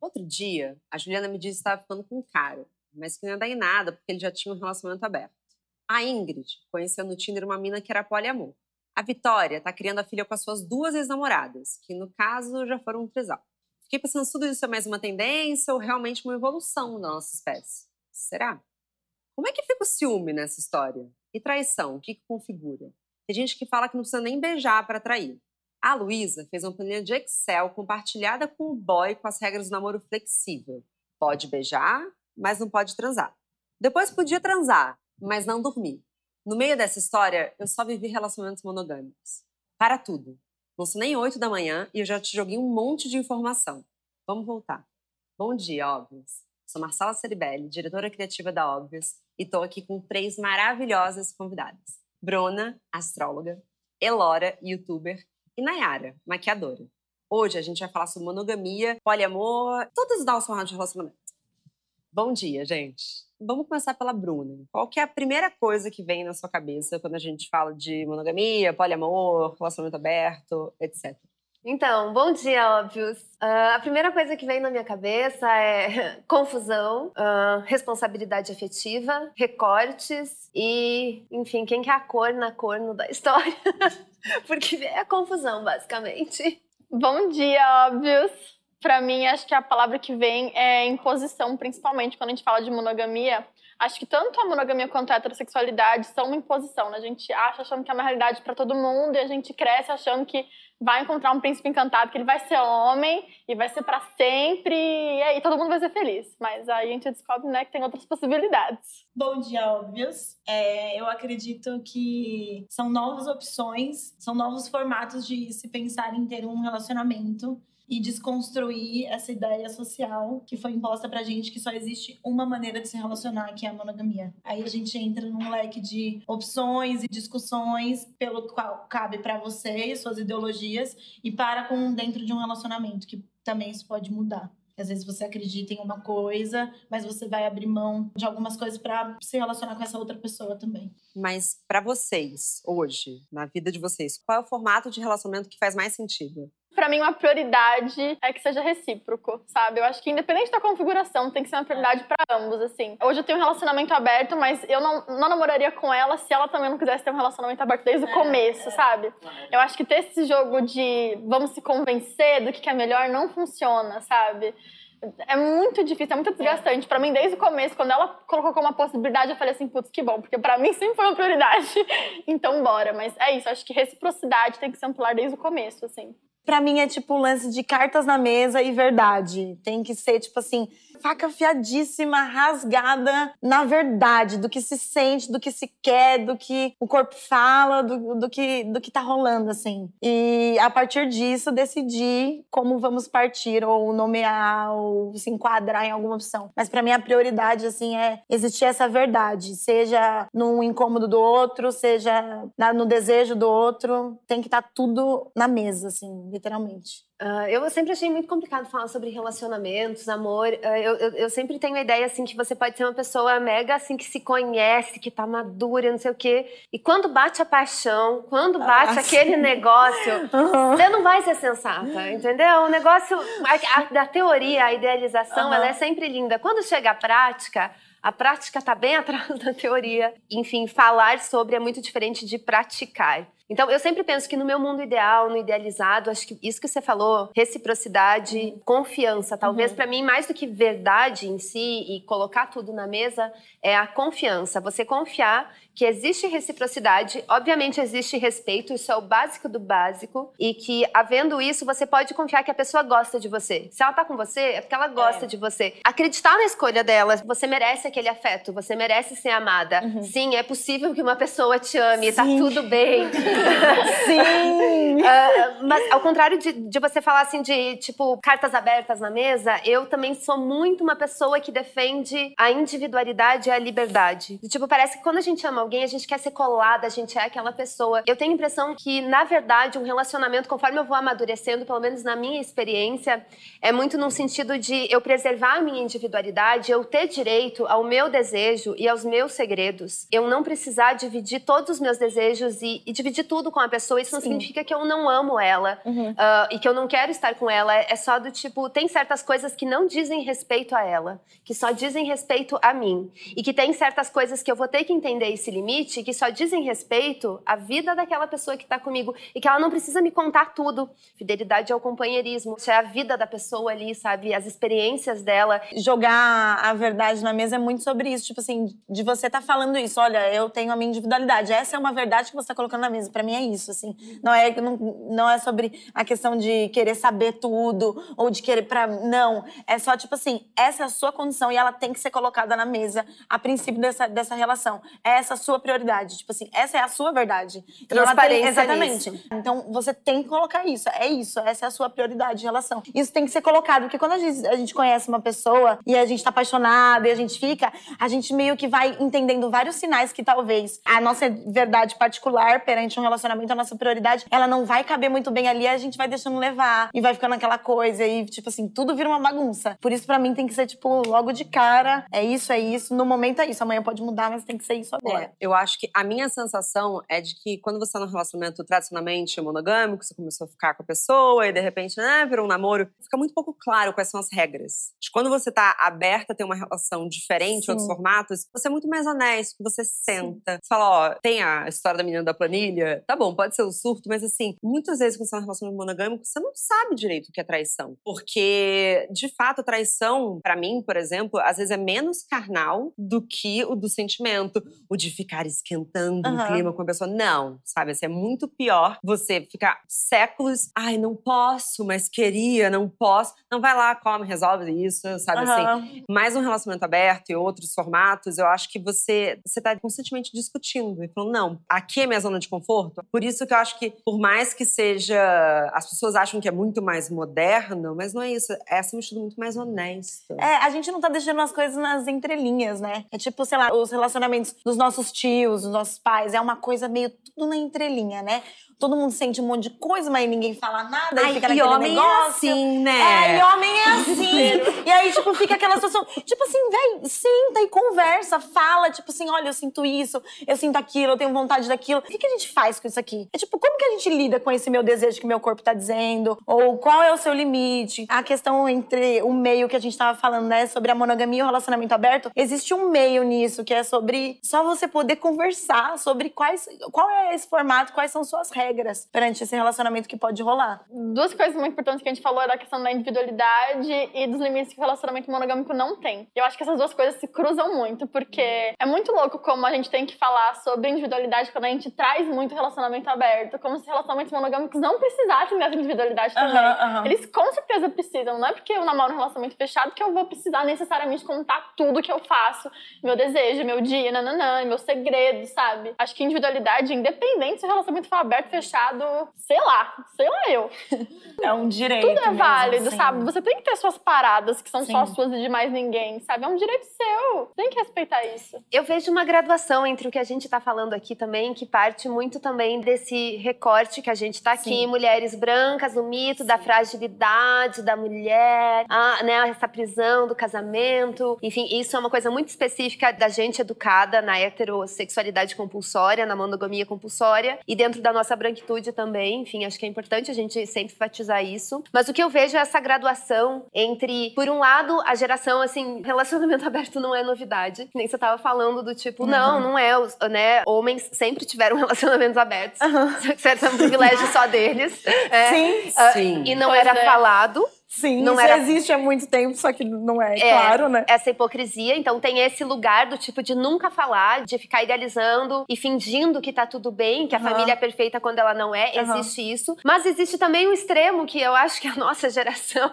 Outro dia, a Juliana me disse que estava ficando com um cara, mas que não ia dar em nada porque ele já tinha um relacionamento aberto. A Ingrid conheceu no Tinder uma mina que era poliamor. A Vitória tá criando a filha com as suas duas ex-namoradas, que no caso já foram um trisal. Fiquei pensando se tudo isso é mais uma tendência ou realmente uma evolução da nossa espécie. Será? Como é que fica o ciúme nessa história? E traição, o que, que configura? Tem gente que fala que não precisa nem beijar para trair. A Luísa fez uma planilha de Excel compartilhada com o boy com as regras do namoro flexível. Pode beijar, mas não pode transar. Depois podia transar, mas não dormir. No meio dessa história, eu só vivi relacionamentos monogâmicos. Para tudo. Não são nem 8 da manhã e eu já te joguei um monte de informação. Vamos voltar. Bom dia, Óbvios. Sou Marcela Ceribelli, diretora criativa da Óbvios, e estou aqui com três maravilhosas convidadas. Bruna, astróloga, Elora, youtuber, e Nayara, maquiadora. Hoje a gente vai falar sobre monogamia, poliamor, todas as nossas formas de relacionamento. Bom dia, gente. Vamos começar pela Bruna. Qual que é a primeira coisa que vem na sua cabeça quando a gente fala de monogamia, poliamor, relacionamento aberto, etc? Então, bom dia, óbvios. Uh, a primeira coisa que vem na minha cabeça é confusão, uh, responsabilidade afetiva, recortes e, enfim, quem que é a cor na corno da história. Porque é a confusão, basicamente. Bom dia, óbvios. Para mim, acho que a palavra que vem é imposição, principalmente quando a gente fala de monogamia. Acho que tanto a monogamia quanto a heterossexualidade são uma imposição, né? A gente acha achando que é uma realidade para todo mundo e a gente cresce achando que vai encontrar um príncipe encantado, que ele vai ser homem e vai ser para sempre e aí todo mundo vai ser feliz. Mas aí a gente descobre, né, que tem outras possibilidades. Bom dia, óbvios. É, eu acredito que são novas opções, são novos formatos de se pensar em ter um relacionamento e desconstruir essa ideia social que foi imposta pra gente que só existe uma maneira de se relacionar, que é a monogamia. Aí a gente entra num leque de opções e discussões pelo qual cabe para você e suas ideologias e para com dentro de um relacionamento, que também isso pode mudar. Às vezes você acredita em uma coisa, mas você vai abrir mão de algumas coisas para se relacionar com essa outra pessoa também. Mas para vocês, hoje, na vida de vocês, qual é o formato de relacionamento que faz mais sentido? Para mim, uma prioridade é que seja recíproco, sabe? Eu acho que independente da configuração, tem que ser uma prioridade para ambos, assim. Hoje eu tenho um relacionamento aberto, mas eu não, não namoraria com ela se ela também não quisesse ter um relacionamento aberto desde o é, começo, é, sabe? Eu acho que ter esse jogo de vamos se convencer do que é melhor não funciona, sabe? É muito difícil, é muito desgastante. Para mim, desde o começo, quando ela colocou como uma possibilidade, eu falei assim, putz, que bom, porque para mim sempre foi uma prioridade. então, bora. Mas é isso, acho que reciprocidade tem que ser um pilar desde o começo, assim para mim é tipo o lance de cartas na mesa e verdade. Tem que ser tipo assim, faca afiadíssima, rasgada na verdade, do que se sente, do que se quer, do que o corpo fala, do, do, que, do que tá rolando, assim. E a partir disso, decidir como vamos partir, ou nomear, ou se enquadrar em alguma opção. Mas para mim a prioridade, assim, é existir essa verdade, seja no incômodo do outro, seja no desejo do outro, tem que estar tá tudo na mesa, assim, literalmente. Uh, eu sempre achei muito complicado falar sobre relacionamentos, amor. Uh, eu, eu, eu, sempre tenho a ideia assim que você pode ser uma pessoa mega assim que se conhece, que tá madura, não sei o quê. E quando bate a paixão, quando bate ah, aquele negócio, uhum. você não vai ser sensata, entendeu? O negócio, a, a, da teoria, a idealização, uhum. ela é sempre linda. Quando chega a prática, a prática está bem atrás da teoria. Enfim, falar sobre é muito diferente de praticar. Então, eu sempre penso que no meu mundo ideal, no idealizado, acho que isso que você falou, reciprocidade, uhum. confiança, talvez uhum. para mim mais do que verdade em si e colocar tudo na mesa, é a confiança. Você confiar que existe reciprocidade, obviamente existe respeito, isso é o básico do básico, e que havendo isso, você pode confiar que a pessoa gosta de você. Se ela tá com você, é porque ela gosta é. de você. Acreditar na escolha dela, você merece aquele afeto, você merece ser amada. Uhum. Sim, é possível que uma pessoa te ame, tá Sim. tá tudo bem. Sim! uh, mas ao contrário de, de você falar assim de, tipo, cartas abertas na mesa, eu também sou muito uma pessoa que defende a individualidade e a liberdade. Tipo, parece que quando a gente ama alguém, a gente quer ser colada, a gente é aquela pessoa. Eu tenho a impressão que, na verdade, um relacionamento, conforme eu vou amadurecendo, pelo menos na minha experiência, é muito num sentido de eu preservar a minha individualidade, eu ter direito ao meu desejo e aos meus segredos. Eu não precisar dividir todos os meus desejos e, e dividir tudo com a pessoa, isso não Sim. significa que eu não amo ela Uhum. ah, e que eu não quero estar com ela. É só do tipo, tem certas coisas que não dizem respeito a ela, que só dizem respeito a mim. E que tem certas coisas que eu vou ter que entender esse limite, que só dizem respeito à vida daquela pessoa que tá comigo. E que ela não precisa me contar tudo. Fidelidade ao companheirismo. Isso é a vida da pessoa ali, sabe? As experiências dela. Jogar a verdade na mesa é muito sobre isso. Tipo assim, de você estar falando isso. Olha, eu tenho a minha individualidade. Essa é uma verdade que você tá colocando na mesa. Pra mim é isso, assim. Não é, não, não é sobre a questão de querer saber tudo ou de querer pra... Não. É só, tipo assim, essa é a sua condição e ela tem que ser colocada na mesa a princípio dessa, dessa relação. É essa a sua prioridade. Tipo assim, essa é a sua verdade. Ela tem- Transparência Exatamente. nisso. Então, você tem que colocar isso. É isso. Essa é a sua prioridade de relação. Isso tem que ser colocado. Porque quando a gente, a gente conhece uma pessoa e a gente tá apaixonado e a gente fica, a gente meio que vai entendendo vários sinais que talvez a nossa verdade particular perante um relacionamento, a nossa prioridade, ela não vai caber muito bem ali. A gente vai deixando levar e vai ficando aquela coisa. E, tipo assim, tudo vira uma bagunça. Por isso, pra mim, tem que ser, tipo, logo de cara. É isso, é isso. No momento é isso. Amanhã pode mudar, mas tem que ser isso agora. É, eu acho que a minha sensação é de que quando você tá num relacionamento tradicionalmente monogâmico, você começou a ficar com a pessoa e de repente, né, virou um namoro, fica muito pouco claro quais são as regras. De quando você tá aberta a ter uma relação diferente, Sim. outros formatos, você é muito mais honesto, você senta, você fala, ó, tem a história da menina da planilha, tá bom, pode ser o surto, mas assim, muitas vezes quando você tá num relacionamento monogâmico, você não sabe direito o que é traição. Porque, de fato, a traição, pra mim, por exemplo, às vezes é menos carnal do que o do sentimento. O de ficar esquentando o Aham. clima com a pessoa. Não, sabe? Assim, é muito pior você ficar séculos. Ai, não posso, mas queria, não posso. Não vai lá, come, resolve isso, sabe assim? Aham. Mais um relacionamento aberto e outros formatos, eu acho que você você tá constantemente discutindo e falando, não, aqui é minha zona de conforto. Por isso que eu acho que, por mais que seja. As pessoas acham que é muito mais moderno, mas não é isso. É acima de tudo muito mais honesto. É, a gente não tá deixando as coisas nas entrelinhas, né? É tipo, sei lá, os relacionamentos dos nossos tios, dos nossos pais, é uma coisa meio tudo na entrelinha, né? Todo mundo sente um monte de coisa, mas ninguém fala nada, Ai, e fica e homem negócio. é assim, né? É, e homem é assim. e aí, tipo, fica aquela situação. Tipo assim, véi, senta e conversa, fala, tipo assim, olha, eu sinto isso, eu sinto aquilo, eu tenho vontade daquilo. O que, que a gente faz com isso aqui? É tipo, como que a gente lida com esse meu desejo que meu corpo tá dizendo? Ou qual é o seu limite? A questão entre o meio que a gente tava falando, né, sobre a monogamia e o relacionamento aberto, existe um meio nisso, que é sobre só você poder conversar sobre quais, qual é esse formato, quais são suas regras perante esse relacionamento que pode rolar. Duas coisas muito importantes que a gente falou é da questão da individualidade e dos limites que o relacionamento monogâmico não tem. Eu acho que essas duas coisas se cruzam muito, porque é muito louco como a gente tem que falar sobre individualidade quando a gente traz muito relacionamento aberto, como se relacionamentos monogâmicos não precisassem dessa individualidade também. Aham, aham. Eles com certeza precisam, não é porque eu namoro um relacionamento fechado que eu vou precisar necessariamente contar tudo que eu faço, meu desejo, meu dia, nananã, meu segredo, sabe? Acho que individualidade, independente se o relacionamento for aberto, fechado, sei lá, sei lá eu. É um direito. Tudo é mesmo, válido, assim. sabe? Você tem que ter suas paradas que são só Sim. suas e de mais ninguém, sabe? É um direito seu. Tem que respeitar isso. Eu vejo uma graduação entre o que a gente está falando aqui também, que parte muito também desse recorte que a gente está aqui, Sim. mulheres brancas, o mito da fragilidade da mulher, a, né, essa prisão do casamento. Enfim, isso é uma coisa muito específica da gente educada na heterossexualidade compulsória, na monogamia compulsória e dentro da nossa branquitude também. Enfim, acho que é importante a gente sempre enfatizar isso. Mas o que eu vejo é essa graduação entre, por um lado, a geração assim, relacionamento aberto não é novidade. Nem você tava falando do tipo, não, não é, os, né? Homens sempre tiveram relacionamentos abertos. Isso é um privilégio só deles. É. Sim, Ah, Sim. E não Pois era é. falado. Sim. Não isso era- existe há muito tempo, só que não é, É, claro, né? Essa hipocrisia. Então tem esse lugar do tipo de nunca falar, de ficar idealizando e fingindo que tá tudo bem, que a Aham. família é perfeita quando ela não é. Aham. Existe isso. Mas existe também um extremo que eu acho que a nossa geração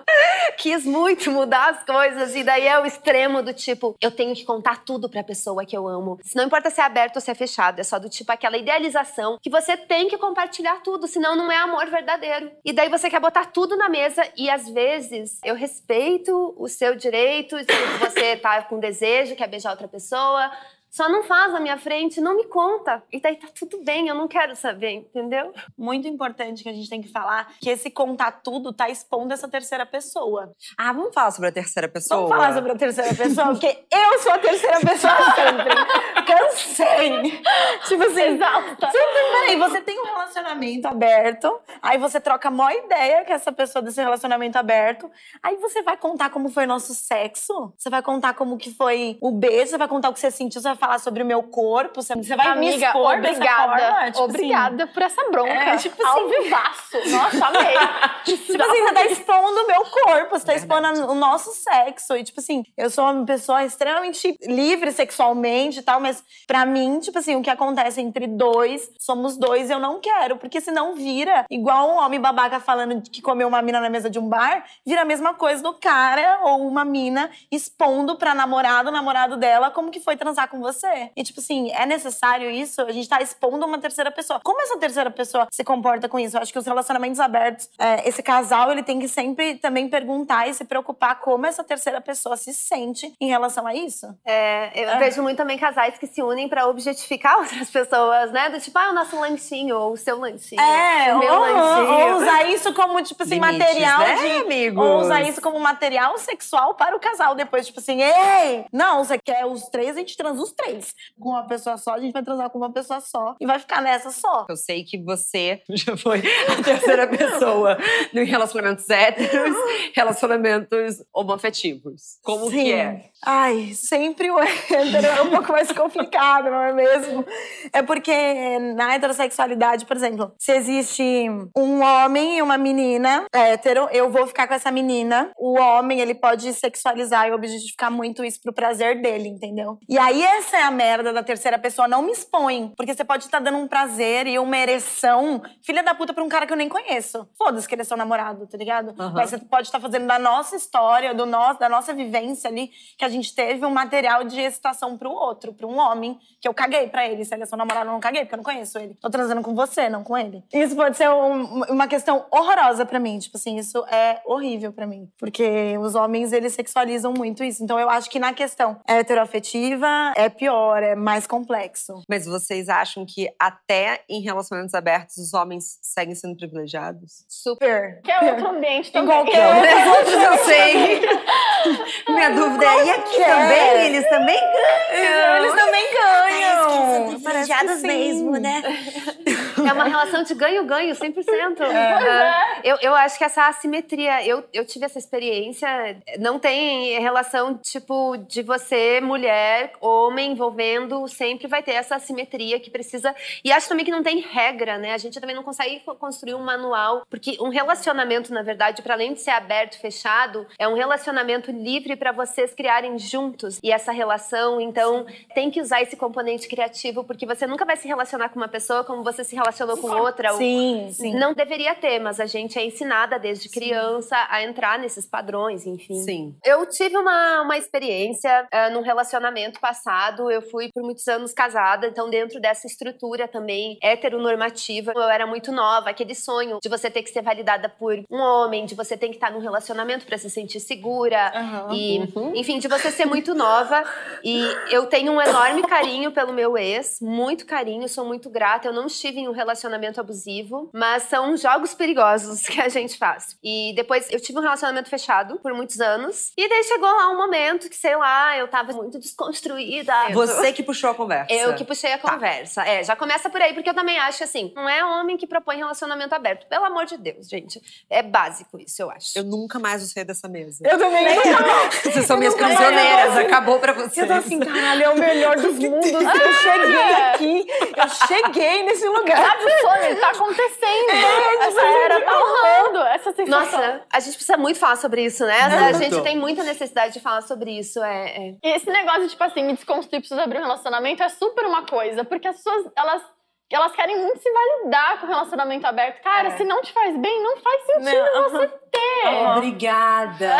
quis muito mudar as coisas. E daí é o extremo do tipo, eu tenho que contar tudo pra pessoa que eu amo. Se não importa se é aberto ou se é fechado, é só do tipo aquela idealização que você tem que compartilhar tudo, senão não é amor verdadeiro. E daí você quer botar tudo na mesa e às vezes eu respeito o seu direito, se você tá com desejo, quer beijar outra pessoa. Só não faz na minha frente, não me conta. E daí tá tudo bem, eu não quero saber, entendeu? Muito importante que a gente tem que falar que esse contar tudo tá expondo essa terceira pessoa. Ah, vamos falar sobre a terceira pessoa? Vamos falar sobre a terceira pessoa, porque eu sou a terceira pessoa sempre. Cansei. Tipo assim, Exausta. Peraí, você tem um relacionamento aberto, aí você troca a maior ideia com essa pessoa desse relacionamento aberto, aí você vai contar como foi nosso sexo, você vai contar como que foi o beijo, você vai contar o que você sentiu, você vai falar sobre o meu corpo, você você vai me Amiga, expor dessa obrigada. forma, tipo obrigada por essa bronca. É, tipo Ao assim. vivaço. Nossa, amei. Assim, tipo assim, você tá expondo o meu corpo, você tá expondo o nosso sexo. E, tipo assim, eu sou uma pessoa extremamente livre sexualmente e tal, mas pra mim, tipo assim, o que acontece entre dois, somos dois, eu não quero. Porque senão vira igual um homem babaca falando que comeu uma mina na mesa de um bar, vira a mesma coisa do cara ou uma mina expondo pra namorado, namorado dela, como que foi transar com você. E, tipo assim, é necessário isso? A gente tá expondo uma terceira pessoa. Como essa terceira pessoa se comporta com isso? Eu acho que os relacionamentos abertos, é, esse casal, ele tem que sempre também perguntar e se preocupar como essa terceira pessoa se sente em relação a isso. É, eu Ah. vejo muito também casais que se unem pra objetificar outras pessoas, né? Do tipo, ah, o nosso lanchinho, ou o seu lanchinho, É, o ou, meu lanchinho. ou usar isso como, tipo assim, Limites, material né, de. amigos? Ou usar isso como material sexual para o casal. Depois, tipo assim, ei! Não, você quer os três, a gente transa os três. Com uma pessoa só, a gente vai transar com uma pessoa só. E vai ficar nessa só. Eu sei que você já foi a terceira pessoa em relacionamentos héteros, relacionamentos homoafetivos. Como Sim. que é? Ai, sempre o hétero é um pouco mais complicado, não é mesmo? É porque na heterossexualidade, por exemplo, se existe um homem e uma menina hétero, eu vou ficar com essa menina. O homem, ele pode sexualizar e objetificar muito isso pro prazer dele, entendeu? E aí essa é a merda da terceira pessoa, não me expõe. Porque você pode estar dando um prazer e uma ereção, filha da puta, pra um cara que eu nem conheço. Foda-se que ele é seu namorado, tá ligado? Aham. Mas você pode estar fazendo da nossa história, do nosso, da nossa vivência ali, que a gente teve um material de excitação pro outro, pra um homem, que eu caguei pra ele. Se ele é seu namorado, eu não caguei, porque eu não conheço ele. Tô transando com você, não com ele. Isso pode ser um- uma questão horrorosa pra mim. Tipo assim, isso é horrível pra mim. Porque os homens, eles sexualizam muito isso. Então eu acho que na questão heteroafetiva é pior, é mais complexo. Mas vocês acham que até em relacionamentos abertos os homens seguem sendo privilegiados? Super. Que é outro ambiente Em também. qualquer Os outros eu sei. Minha dúvida é, e aqui Qualquer. também? Eles também ganham. Eles também ganham. privilegiados que sim. mesmo, né? É uma relação de ganho-ganho, 100%. É. Ah, eu, eu acho que essa assimetria, eu, eu tive essa experiência, não tem relação, tipo, de você, mulher, homem, envolvendo, sempre vai ter essa assimetria que precisa. E acho também que não tem regra, né? A gente também não consegue co- construir um manual, porque um relacionamento, na verdade, para além de ser aberto, fechado, é um relacionamento livre para vocês criarem juntos. E essa relação, então, tem que usar esse componente criativo, porque você nunca vai se relacionar com uma pessoa como você se relacionou com outra. ou- Sim, sim. Não deveria ter, mas a gente é ensinada desde criança a entrar nesses padrões, enfim. Sim. Eu tive uma, uma experiência ah, num relacionamento passado. Eu fui por muitos anos casada, então, dentro dessa estrutura também heteronormativa, eu era muito nova. Aquele sonho de você ter que ser validada por um homem, de você ter que estar num relacionamento para se sentir segura. Aham. E, enfim, de você ser muito nova. E eu tenho um enorme carinho pelo meu ex, muito carinho, sou muito grata. Eu não estive em um relacionamento abusivo, mas são jogos perigosos que a gente faz. E depois eu tive um relacionamento fechado por muitos anos. E daí chegou lá um momento que, sei lá, eu tava muito desconstruída. Você que puxou a conversa. Eu que puxei a conversa. É, já começa por aí, porque eu também acho assim, não é homem que propõe relacionamento aberto. Pelo amor de Deus, gente. É básico isso, eu acho. Eu nunca mais vou sair dessa mesa. Eu também Vocês são minhas prisioneiras, acabou pra vocês. Eu tô assim, caralho, é o melhor dos mundos. Eu cheguei aqui, eu cheguei nesse lugar. Sabe o sonho? Tá acontecendo. É, Essa era tá rolando. Essa sensação. Nossa, a gente precisa muito falar sobre isso, né? A Muito. gente tem muita necessidade de falar sobre isso. É, é. E esse negócio, tipo assim, me desconstruir, preciso abrir um relacionamento é super uma coisa. Porque as pessoas, elas, elas querem muito se validar com o relacionamento aberto. Cara, É. se não te faz bem, não faz sentido Não. você ter. Obrigada!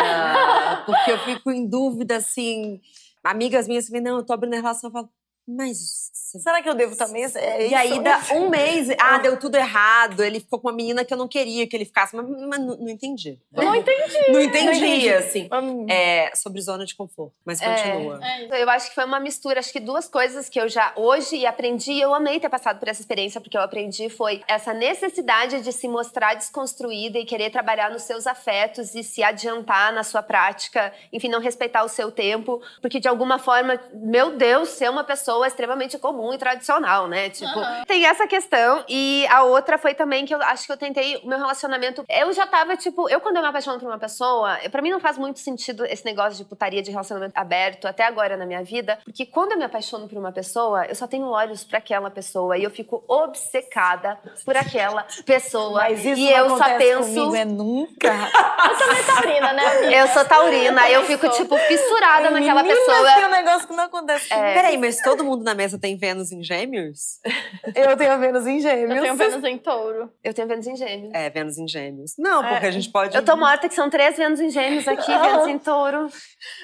Porque eu fico em dúvida, assim. Amigas minhas me não, eu tô abrindo a relação, eu falo, Mas. Será que eu devo também? É E aí, dá um mês, ah, deu tudo errado. Ele ficou com uma menina que eu não queria que ele ficasse. Mas, mas não, não entendi. Não entendi. Não entendi, entendi. assim. Hum. É, sobre zona de conforto. Mas É. continua. É. Eu acho que foi uma mistura, acho que duas coisas que eu já hoje aprendi, eu amei ter passado por essa experiência, porque eu aprendi foi essa necessidade de se mostrar desconstruída e querer trabalhar nos seus afetos e se adiantar na sua prática, enfim, não respeitar o seu tempo, porque de alguma forma, meu Deus, ser uma pessoa extremamente comum e tradicional, né? Tipo, Aham. tem essa questão e a outra foi também que eu acho que eu tentei o meu relacionamento, eu já tava tipo, eu quando eu me apaixono por uma pessoa, pra mim não faz muito sentido esse negócio de putaria de relacionamento aberto até agora na minha vida, porque quando eu me apaixono por uma pessoa, eu só tenho olhos pra aquela pessoa e eu fico obcecada por aquela pessoa. Mas isso e não eu só penso comigo, é nunca. Eu também taurina, né, amiga? eu sou taurina, eu fico Isso. tipo fissurada naquela Menina, pessoa. tem um negócio que não acontece comigo. Peraí, mas todo mundo na mesa tem Vênus em gêmeos? Eu tenho a Vênus em gêmeos. Eu tenho Vênus em touro. Eu tenho Vênus em gêmeos. É, Vênus em gêmeos. Não, porque É. a gente pode. Eu tô morta que são três Vênus em gêmeos aqui, Vênus em touro.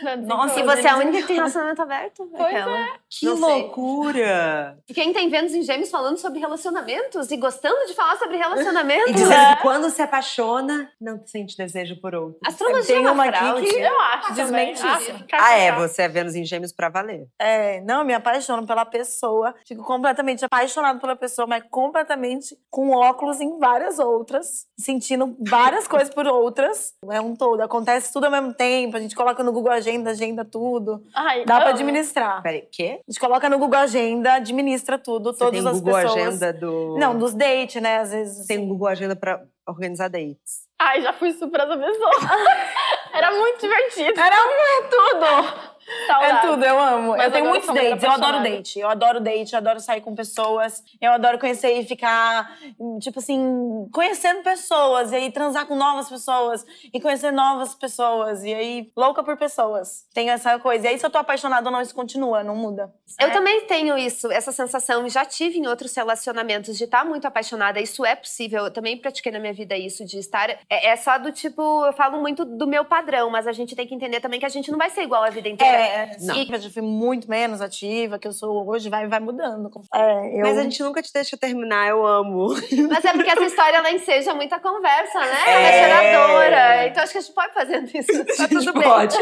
Vênus Nossa. E você é a única que tem relacionamento aberto? Pois Aquela. Que Não sei. loucura! E Quem tem Vênus em Gêmeos falando sobre relacionamentos e gostando de falar sobre E relacionamentos? dizendo que quando se apaixona, não sente desejo por outro. Astrologia Tem é uma uma aqui fraude. que- Eu acho. Desmente Ah, isso. kkk. Ah, é, você é Vênus em gêmeos pra valer. É, não, me apaixono pela pessoa. Fico completamente apaixonado pela pessoa, mas completamente com óculos em várias outras. Sentindo várias coisas por outras. É um todo. Acontece tudo ao mesmo tempo. A gente coloca no Google Agenda, agenda tudo. Ai, Dá pra amo. administrar. Peraí, quê? A gente coloca no Google Agenda, administra tudo, Você todas tem as Google pessoas. Agenda do. Não, dos dates, né? Às vezes. Tem um Google Agenda pra organizar dates. Ai, já fui super essa pessoa. Era muito divertido. Era um- tudo! É Saudades. tudo, eu amo. Mas eu tenho muitos dates, eu adoro date. Eu adoro date, eu adoro sair com pessoas. Eu adoro conhecer e ficar, tipo assim, conhecendo pessoas. E aí transar com novas pessoas. E conhecer novas pessoas. E aí, louca por pessoas. Tenho essa coisa. E aí, se eu tô apaixonada ou não, isso continua, não muda. Eu também tenho isso, essa sensação. Já tive em outros relacionamentos de estar muito apaixonada. Isso é possível. Eu também pratiquei na minha vida isso, de estar. É, é só do tipo, eu falo muito do meu padrão, mas a gente tem que entender também que a gente não vai ser igual a vida inteira. É, Não. sim. Eu já fui muito menos ativa, que eu sou hoje, vai, vai mudando. É, eu... Mas a gente nunca te deixa terminar, eu amo. Mas é porque essa história ela enseja muita conversa, né? Ela É. é geradora. Então acho que a gente pode fazer isso. Tá tudo bem. Pode.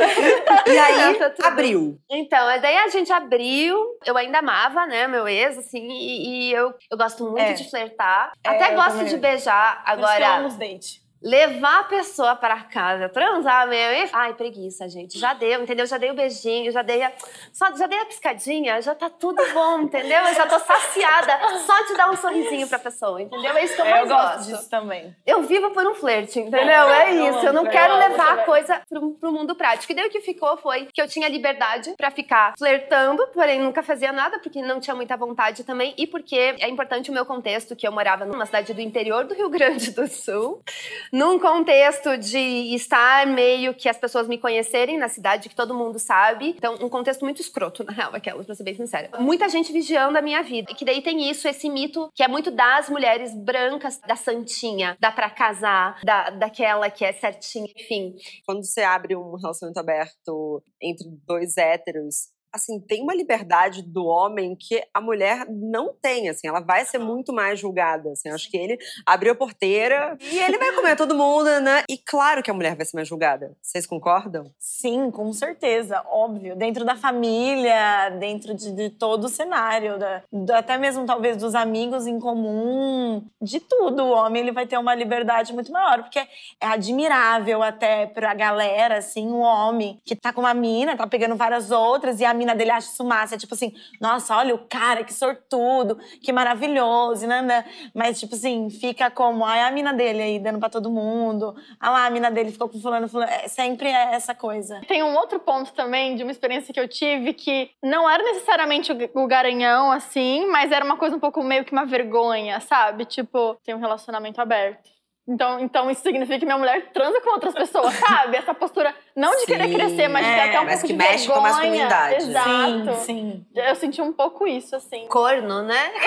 E aí, Tá tudo abriu. Então, mas daí a gente abriu. Eu ainda amava, né, meu ex, assim, e, e eu, eu gosto muito É. de flertar. É, Até gosto também. de beijar. Por isso que eu Agora, amo os dates. Levar a pessoa pra casa, transar mesmo. e- Ai, preguiça, gente. Já deu, entendeu? Já dei o beijinho, já dei a. Só, já dei a piscadinha, já tá tudo bom, entendeu? Eu já tô saciada só de dar um sorrisinho pra pessoa, entendeu? É isso que eu É, mais eu gosto gosto. disso também. Eu vivo por um flerte, entendeu? É, eu isso. Eu não quero levar a coisa pro, pro mundo prático. E daí o que ficou foi que eu tinha liberdade pra ficar flertando, porém nunca fazia nada, porque não tinha muita vontade também. E porque é importante o meu contexto, que eu morava numa cidade do interior do Rio Grande do Sul, num contexto de estar meio que as pessoas me conhecerem na cidade, que todo mundo sabe. Então, um contexto muito escroto, na real, aquela, pra ser bem sincera. Muita gente vigiando a minha vida. E que daí tem isso, esse mito que é muito das mulheres brancas, da santinha, dá pra casar, da, daquela que é certinha, enfim. Quando você abre um relacionamento aberto entre dois héteros, assim, tem uma liberdade do homem que a mulher não tem, assim, ela vai ser muito mais julgada, assim, acho que ele abriu a porteira e ele vai comer todo mundo, né? E claro que a mulher vai ser mais julgada. Vocês concordam? Sim, com certeza, óbvio. Dentro da família, dentro de, de todo o cenário, da- do- até mesmo talvez dos amigos em comum, de tudo. O homem ele vai ter uma liberdade muito maior, porque é admirável até pra galera, assim, um homem que tá com uma mina, tá pegando várias outras, e a mina dele acha isso massa. É tipo assim, nossa, olha o cara, que sortudo, que maravilhoso, né? né? Mas, tipo assim, fica como, ai, a mina dele aí dando pra todo mundo. Ah lá, a mina dele ficou com fulano, fulano. É, sempre é essa coisa. Tem um outro ponto também de uma experiência que eu tive que não era necessariamente o, o garanhão, assim, mas era uma coisa um pouco meio que uma vergonha, sabe? Tipo, tem um relacionamento aberto. Então, então isso significa que minha mulher transa com outras pessoas, sabe? Essa postura não de querer Sim, crescer, mas de ter é, até um mas pouco que de mexe com a vergonha. masculinidade. Exato. Sim, sim. Eu senti um pouco isso, assim. Corno, né?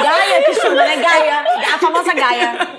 Gaia que chama, né? Gaia. A famosa Gaia.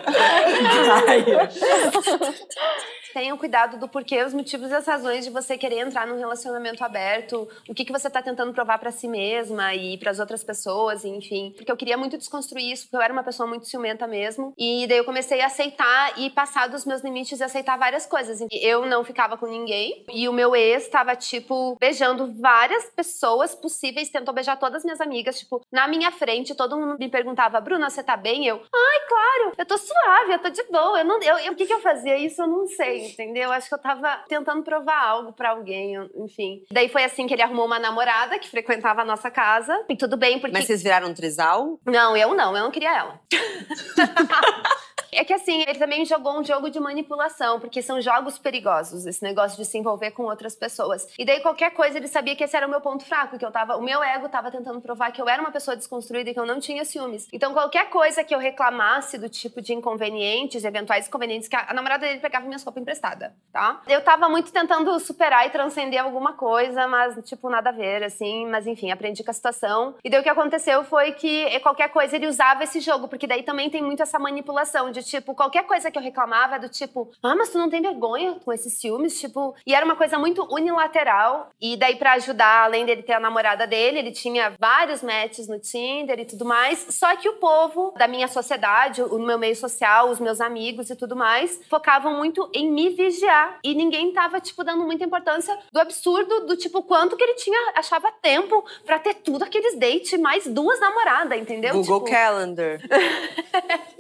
Tenham cuidado do porquê, os motivos e as razões de você querer entrar num relacionamento aberto, o que, que você tá tentando provar para si mesma e para as outras pessoas, enfim. Porque eu queria muito desconstruir isso, porque eu era uma pessoa muito ciumenta mesmo. E daí eu comecei a aceitar e passar dos meus limites e aceitar várias coisas. Eu não ficava com ninguém e o meu ex tava, tipo, beijando várias pessoas possíveis, tentou beijar todas as minhas amigas, tipo, na minha frente, todo mundo me perguntava, Bruna, você tá bem? Eu, ai, claro, eu tô suave, eu tô de boa. Eu não, eu, eu, o que, que eu fazia? Isso eu não sei, entendeu? Acho que eu tava tentando provar algo para alguém, enfim. Daí foi assim que ele arrumou uma namorada que frequentava a nossa casa. E tudo bem, porque. Mas vocês viraram um trisal? Não, eu não, eu não queria ela. É que assim, ele também jogou um jogo de manipulação, porque são jogos perigosos, esse negócio de se envolver com outras pessoas. E daí qualquer coisa ele sabia que esse era o meu ponto fraco, que eu tava, o meu ego tava tentando provar que eu era uma pessoa desconstruída e que eu não tinha ciúmes. Então qualquer coisa que eu reclamasse do tipo de inconvenientes, eventuais inconvenientes que a, a namorada dele pegava minhas roupas emprestada, tá? Eu tava muito tentando superar e transcender alguma coisa, mas tipo nada a ver assim, mas enfim, aprendi com a situação. E daí o que aconteceu foi que qualquer coisa ele usava esse jogo, porque daí também tem muito essa manipulação de tipo, qualquer coisa que eu reclamava do tipo, ah, mas tu não tem vergonha com esses ciúmes, tipo, e era uma coisa muito unilateral. E daí para ajudar, além dele ter a namorada dele, ele tinha vários matches no Tinder e tudo mais. Só que o povo da minha sociedade, o meu meio social, os meus amigos e tudo mais, focavam muito em me vigiar e ninguém tava tipo dando muita importância do absurdo do tipo quanto que ele tinha achava tempo para ter tudo aqueles dates mais duas namoradas, entendeu? Google tipo... Calendar.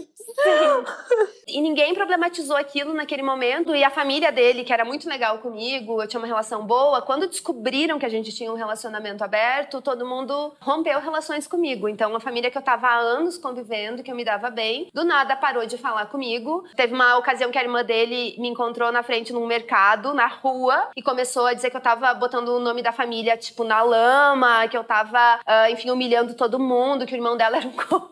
E ninguém problematizou aquilo naquele momento. E a família dele, que era muito legal comigo, eu tinha uma relação boa, quando descobriram que a gente tinha um relacionamento aberto, todo mundo rompeu relações comigo. Então, a família que eu tava há anos convivendo, que eu me dava bem, do nada parou de falar comigo. Teve uma ocasião que a irmã dele me encontrou na frente num mercado, na rua, e começou a dizer que eu tava botando o nome da família, tipo, na lama, que eu tava, uh, enfim, humilhando todo mundo, que o irmão dela era um corno.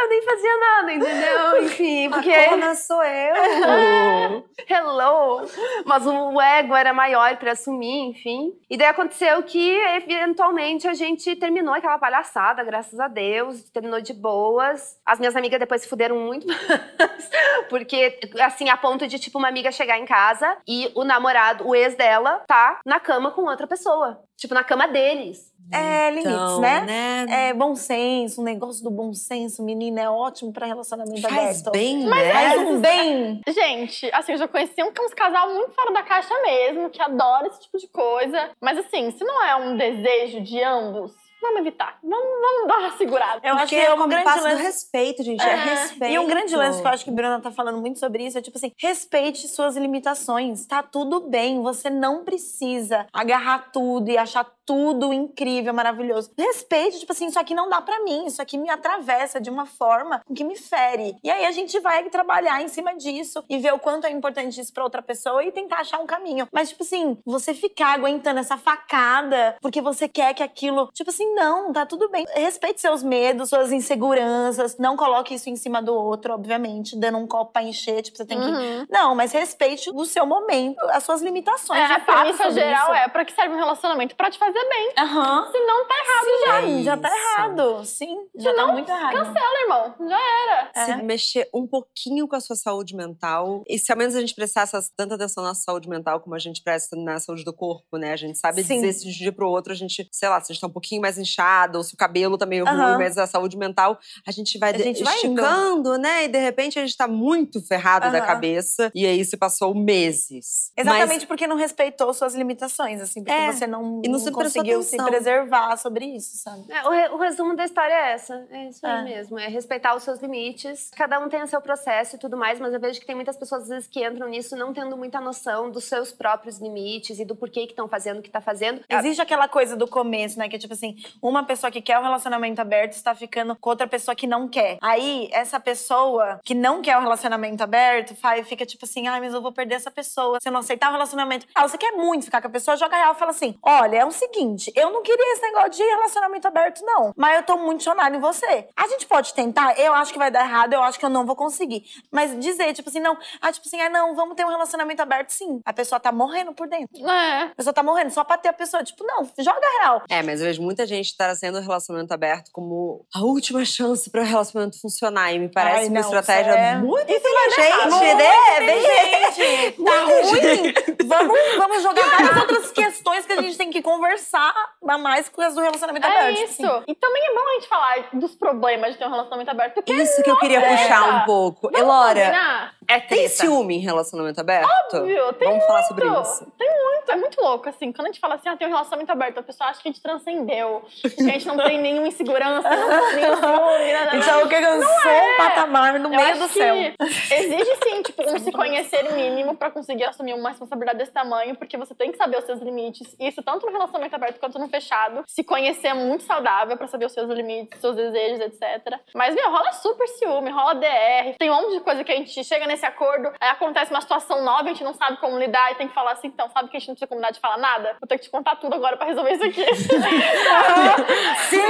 Eu nem fazia nada, entendeu? Enfim, porque. A corna sou eu! Hello! Mas o ego era maior para assumir, enfim. E daí aconteceu que, eventualmente, a gente terminou aquela palhaçada, graças a Deus. Terminou de boas. As minhas amigas depois se fuderam muito Porque, assim, a ponto de, tipo, uma amiga chegar em casa e o namorado, o ex dela, tá na cama com outra pessoa. Tipo, na cama deles. É, limites, Então, né? né? É bom senso, um negócio do bom senso, menina, é ótimo pra relacionamento Faz aberto. bem, né? Faz um bem. Gente, assim, eu já conheci um, uns casal muito fora da caixa mesmo, que adora esse tipo de coisa. Mas assim, se não é um desejo de ambos, vamos evitar. Vamos, vamos dar uma segurada. Eu acho que é é um grande passo do lance. respeito, gente. É, É. respeito. E um grande lance que eu acho que a Bruna tá falando muito sobre isso é tipo assim: respeite suas limitações. Tá tudo bem. Você não precisa agarrar tudo e achar tudo incrível, maravilhoso. Respeite, tipo assim, isso aqui não dá pra mim, isso aqui me atravessa de uma forma que me fere. E aí a gente vai trabalhar em cima disso e ver o quanto é importante isso pra outra pessoa e tentar achar um caminho. Mas, tipo assim, você ficar aguentando essa facada porque você quer que aquilo. Tipo assim, não, tá tudo bem. Respeite seus medos, suas inseguranças. Não coloque isso em cima do outro, obviamente, dando um copo pra encher. Tipo, você tem que. Uhum. Não, mas respeite o seu momento, as suas limitações. É, a premissa geral isso. é pra que serve um relacionamento? Pra te fazer Aham. Se não tá errado já. Sim, já tá errado. Sim, já tá não, muito errado. Cancela, irmão. Já era. É. se mexer um pouquinho com a sua saúde mental. E se ao menos a gente prestasse tanta atenção na saúde mental como a gente presta na saúde do corpo, né? A gente sabe Sim. dizer se de um dia pro outro a gente, sei lá, se a gente tá um pouquinho mais inchado, ou se o cabelo tá meio Aham. ruim, mas a saúde mental, a gente vai, A gente vai esticando, né? E de repente a gente tá muito ferrado da Aham. cabeça. E aí se passou meses. Exatamente porque não respeitou suas limitações, assim, porque É, você não, e não não se conseguiu se preservar sobre isso, sabe? É, o, re- o resumo da história é essa. É isso aí É. mesmo. É respeitar os seus limites. Cada um tem o seu processo e tudo mais, mas eu vejo que tem muitas pessoas, às vezes, que entram nisso não tendo muita noção dos seus próprios limites e do porquê que estão fazendo o que tá fazendo. Existe aquela coisa do começo, né? Que é tipo assim, uma pessoa que quer o relacionamento aberto está ficando com outra pessoa que não quer. Aí, essa pessoa que não quer o relacionamento aberto faz, fica tipo assim, ai, mas eu vou perder essa pessoa. Se eu não aceitar o relacionamento. Ah, você quer muito ficar com a pessoa, joga real e fala assim: olha, é, um, seguinte: eu não queria esse negócio de relacionamento aberto, não. Mas eu tô muito chonada em você. A gente pode tentar, eu acho que vai dar errado, eu acho que eu não vou conseguir. Mas dizer, tipo assim, não, ah, tipo assim, ah, não, vamos ter um relacionamento aberto, sim. A pessoa tá morrendo por dentro. É. A pessoa tá morrendo só pra ter a pessoa. Tipo, não, joga real. É, mas eu vejo muita gente trazendo o relacionamento aberto como a última chance para o relacionamento funcionar. E me parece Ai, uma não, estratégia isso é- muito Isso vai dar errado. inteligente, né? Bem- Gente, tá ruim. Vamos, vamos jogar várias outras questões que a gente tem que conversar a mais com as do relacionamento É aberto. isso. assim. E também é bom a gente falar dos problemas de ter um relacionamento aberto. Porque Isso que eu queria puxar um pouco. Vamos Elora, combinar? É tem ciúme em relacionamento aberto? Óbvio, tem Vamos falar sobre muito. isso. Tem muito, é muito louco, assim. Quando a gente fala assim, ah, tem um relacionamento aberto, a pessoa acha que a gente transcendeu. Que a gente não tem nenhuma insegurança, não tem nenhum ciúme, nada, A gente alcançou um patamar no Eu meio acho do céu. que exige sim, tipo, um se conhecer mínimo pra conseguir assumir uma responsabilidade desse tamanho, porque você tem que saber os seus limites. Isso tanto no relacionamento aberto quanto no fechado. Se conhecer é muito saudável pra saber os seus limites, seus desejos, etc. Mas, meu, rola super ciúme, rola DR. Tem um monte de coisa que a gente chega nesse acordo, aí acontece uma situação nova, a gente não sabe como lidar e tem que falar assim, então, sabe que a gente não tinha combinado de falar nada? Vou ter que te contar tudo agora pra resolver isso aqui. Sim,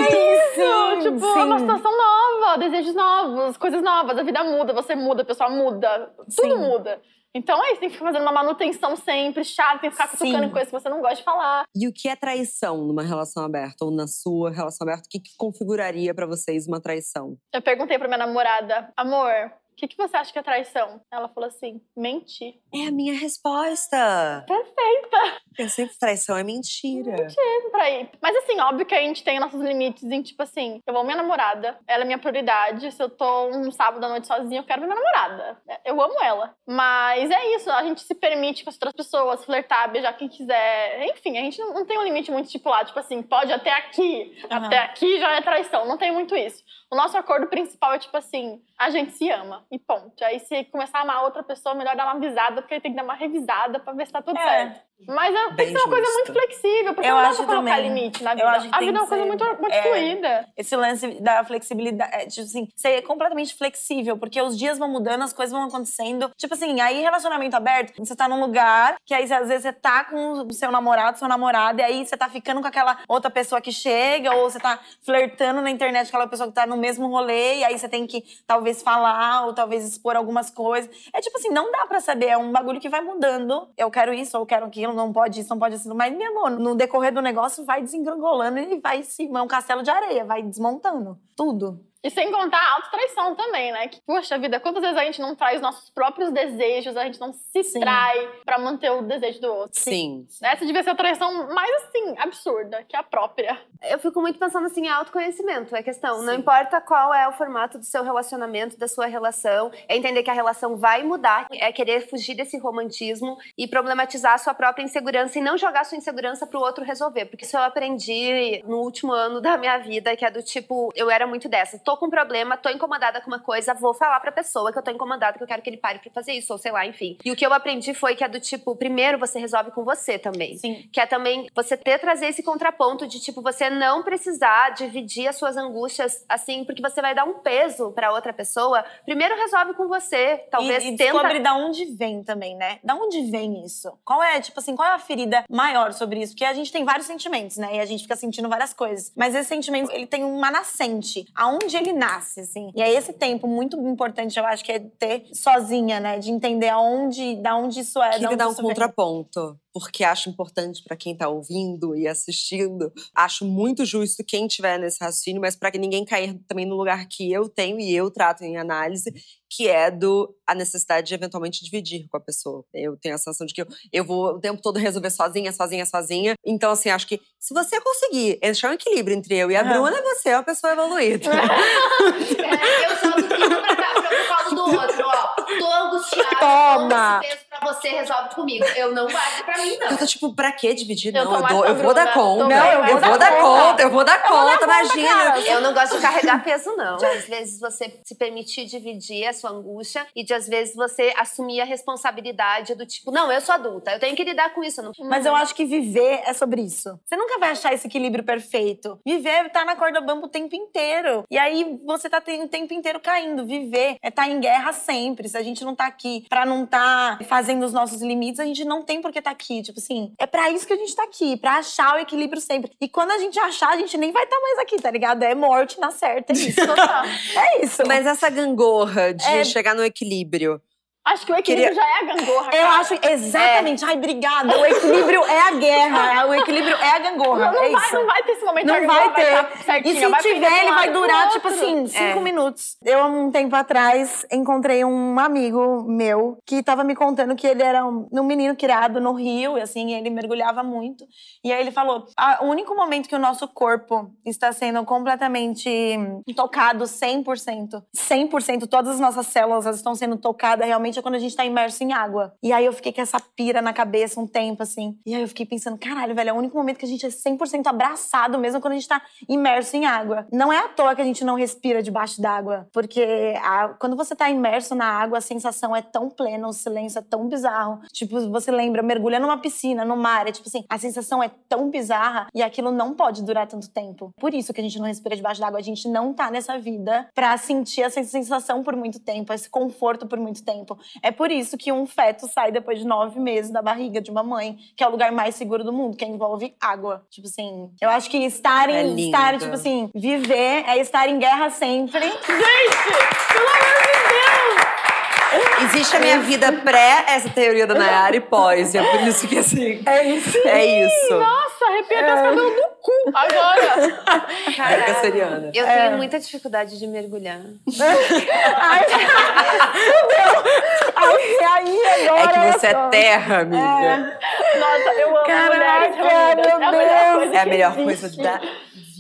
sim, tipo, é uma sim. situação nova, desejos novos, coisas novas, a vida muda, você muda, a pessoa muda, tudo Sim. muda. Então é isso, tem que ficar fazendo uma manutenção sempre, chato, tem que ficar cutucando em coisas que você não gosta de falar. E o que é traição numa relação aberta ou na sua relação aberta? O que, que configuraria pra vocês uma traição? Eu perguntei pra minha namorada, amor, o que, que você acha que é traição? Ela falou assim, mentir. É a minha resposta. Perfeita! Eu sempre traição é mentira. Pra ir. Mas assim, óbvio que a gente tem nossos limites em, tipo assim, eu amo minha namorada, ela é minha prioridade. Se eu tô um sábado à noite sozinha, eu quero ver minha namorada. Eu amo ela. Mas é isso, a gente se permite com as outras pessoas, flertar, beijar quem quiser. Enfim, a gente não, tem um limite muito estipulado, tipo assim, pode até aqui. Aham. Até aqui já é traição. Não tem muito isso. O nosso acordo principal é tipo assim, a gente se ama e ponto. Aí se começar a amar outra pessoa, melhor dar uma avisada, porque aí tem que dar uma revisada pra ver se tá tudo É. certo. Mas é, tem que ser uma coisa muito flexível, porque Eu não dá acho pra colocar também. limite na Eu vida. acho que a vida é uma coisa ser- muito, muito é. fluida. Esse lance da flexibilidade, é, tipo assim, ser completamente flexível, porque os dias vão mudando, as coisas vão acontecendo. Tipo assim, aí relacionamento aberto, você tá num lugar que aí às vezes você tá com o seu namorado, sua namorada, e aí você tá ficando com aquela outra pessoa que chega, ou você tá flertando na internet com aquela pessoa que tá no mesmo rolê, e aí você tem que talvez falar, ou talvez expor algumas coisas. É tipo assim, não dá pra saber, é um bagulho que vai mudando. Eu quero isso, ou eu quero aquilo, não pode isso, não pode isso. Mas, meu amor, no decorrer do negócio vai desengrangolando e vai se. É um castelo de areia, vai desmontando tudo. E sem contar a autotraição também, né? Que, poxa vida, quantas vezes a gente não traz nossos próprios desejos, a gente não se Sim. trai pra manter o desejo do outro. Sim. Essa devia ser a traição mais, assim, absurda, que a própria. Eu fico muito pensando assim em autoconhecimento, é questão. Não importa qual é o formato do seu relacionamento, da sua relação, é entender que a relação vai mudar, é querer fugir desse romantismo e problematizar a sua própria insegurança e não jogar sua insegurança pro outro resolver. Porque isso eu aprendi no último ano da minha vida, que é do tipo, eu era muito dessa. Tô com um problema, tô incomodada com uma coisa, vou falar pra pessoa que eu tô incomodada, que eu quero que ele pare pra fazer isso, ou sei lá, enfim. E o que eu aprendi foi que é do tipo, primeiro você resolve com você também Sim. que é também você ter trazer esse contraponto de tipo você não precisar dividir as suas angústias assim, porque você vai dar um peso pra outra pessoa. Primeiro resolve com você, talvez e, e tenta descobre da onde vem também, né? Da onde vem isso? Qual é, tipo assim, qual é a ferida maior sobre isso? Porque a gente tem vários sentimentos, né? E a gente fica sentindo várias coisas. Mas esse sentimento, ele tem uma nascente. Aonde ele nasce, assim. E é esse tempo muito importante, eu acho, que é ter sozinha, né? De entender aonde, da onde isso é, Queria dar um isso vem. contraponto, porque acho importante pra quem tá ouvindo e assistindo. Acho muito justo quem tiver nesse raciocínio, mas pra que ninguém cair também no lugar que eu tenho e eu trato em análise, que é do a necessidade de eventualmente dividir com a pessoa. Eu tenho a sensação de que eu, eu vou o tempo todo resolver sozinha, sozinha, sozinha. Então, assim, acho que se você conseguir achar um equilíbrio entre eu e a Aham. Bruna, você é uma pessoa evoluída. É, eu jogo tudo pra cá, pra o colo do outro, ó. Tô angustiada, Toma! esse peso pra você, resolve comigo. Eu não guardo pra mim, não. Eu tô tipo, pra que dividir? Eu Não, eu, dou- eu vou dar conta. bem, eu, eu vou dar conta, conta. eu vou dar conta, imagina. Eu não gosto de carregar peso, não. De, às vezes você se permitir dividir a sua angústia e de às vezes você assumir a responsabilidade do tipo, não, eu sou adulta, eu tenho que lidar com isso. Não... Mas eu acho que viver é sobre isso. Você nunca vai achar esse equilíbrio perfeito. Viver estar na corda bamba o tempo inteiro. E aí você tá o tempo inteiro caindo. Viver é estar em guerra sempre. Se a gente não tá aqui pra não tá fazendo trazendo os nossos limites, a gente não tem por que estar aqui. Tipo assim, é pra isso que a gente tá aqui, pra achar o equilíbrio sempre. E quando a gente achar, a gente nem vai estar mais aqui, tá ligado? É morte na certa, é isso. é isso. Mas essa gangorra de É. chegar no equilíbrio. Acho que o equilíbrio Queria- já é a gangorra. Eu cara. acho, exatamente. Ai, obrigada. O equilíbrio é a guerra. O equilíbrio é a gangorra. Não, não é vai, isso. não vai ter esse momento Não vai ter. certinha, E se vai tiver, ele vai durar, outro. tipo assim, cinco É. minutos. Eu, há um tempo atrás, encontrei um amigo meu que tava me contando que ele era um, um menino criado no Rio, e assim, ele mergulhava muito. E aí ele falou: "Ah, o único momento que o nosso corpo está sendo completamente tocado 100%, 100%, todas as nossas células elas estão sendo tocadas realmente é quando a gente tá imerso em água. E aí eu fiquei com essa pira na cabeça um tempo, assim. E aí eu fiquei pensando, caralho, velho, é o único momento que a gente é 100% abraçado, mesmo quando a gente tá imerso em água. Não é à toa que a gente não respira debaixo d'água, porque a- quando você tá imerso na água, a sensação é tão plena, o silêncio é tão bizarro. Tipo, você lembra, mergulha numa piscina, no mar, é tipo assim, a sensação é tão bizarra e aquilo não pode durar tanto tempo. Por isso que a gente não respira debaixo d'água, a gente não tá nessa vida pra sentir essa sensação por muito tempo, esse conforto por muito tempo. É por isso que um feto sai depois de nove meses da barriga de uma mãe, que é o lugar mais seguro do mundo, que envolve água. Tipo assim, eu acho que estar em, É estar, tipo assim, viver é estar em guerra sempre. Existe a minha vida pré essa teoria da Nayara e pós. E é por isso que assim. É isso. É isso. Nossa, arrepia até os cabelos do cu agora. É canceriana. Eu É. tenho muita dificuldade de mergulhar. Ai, Ai, aí É agora. que você é terra, amiga. Nossa, eu amo Caraca, mulheres meu é a melhor Deus. coisa É a melhor coisa da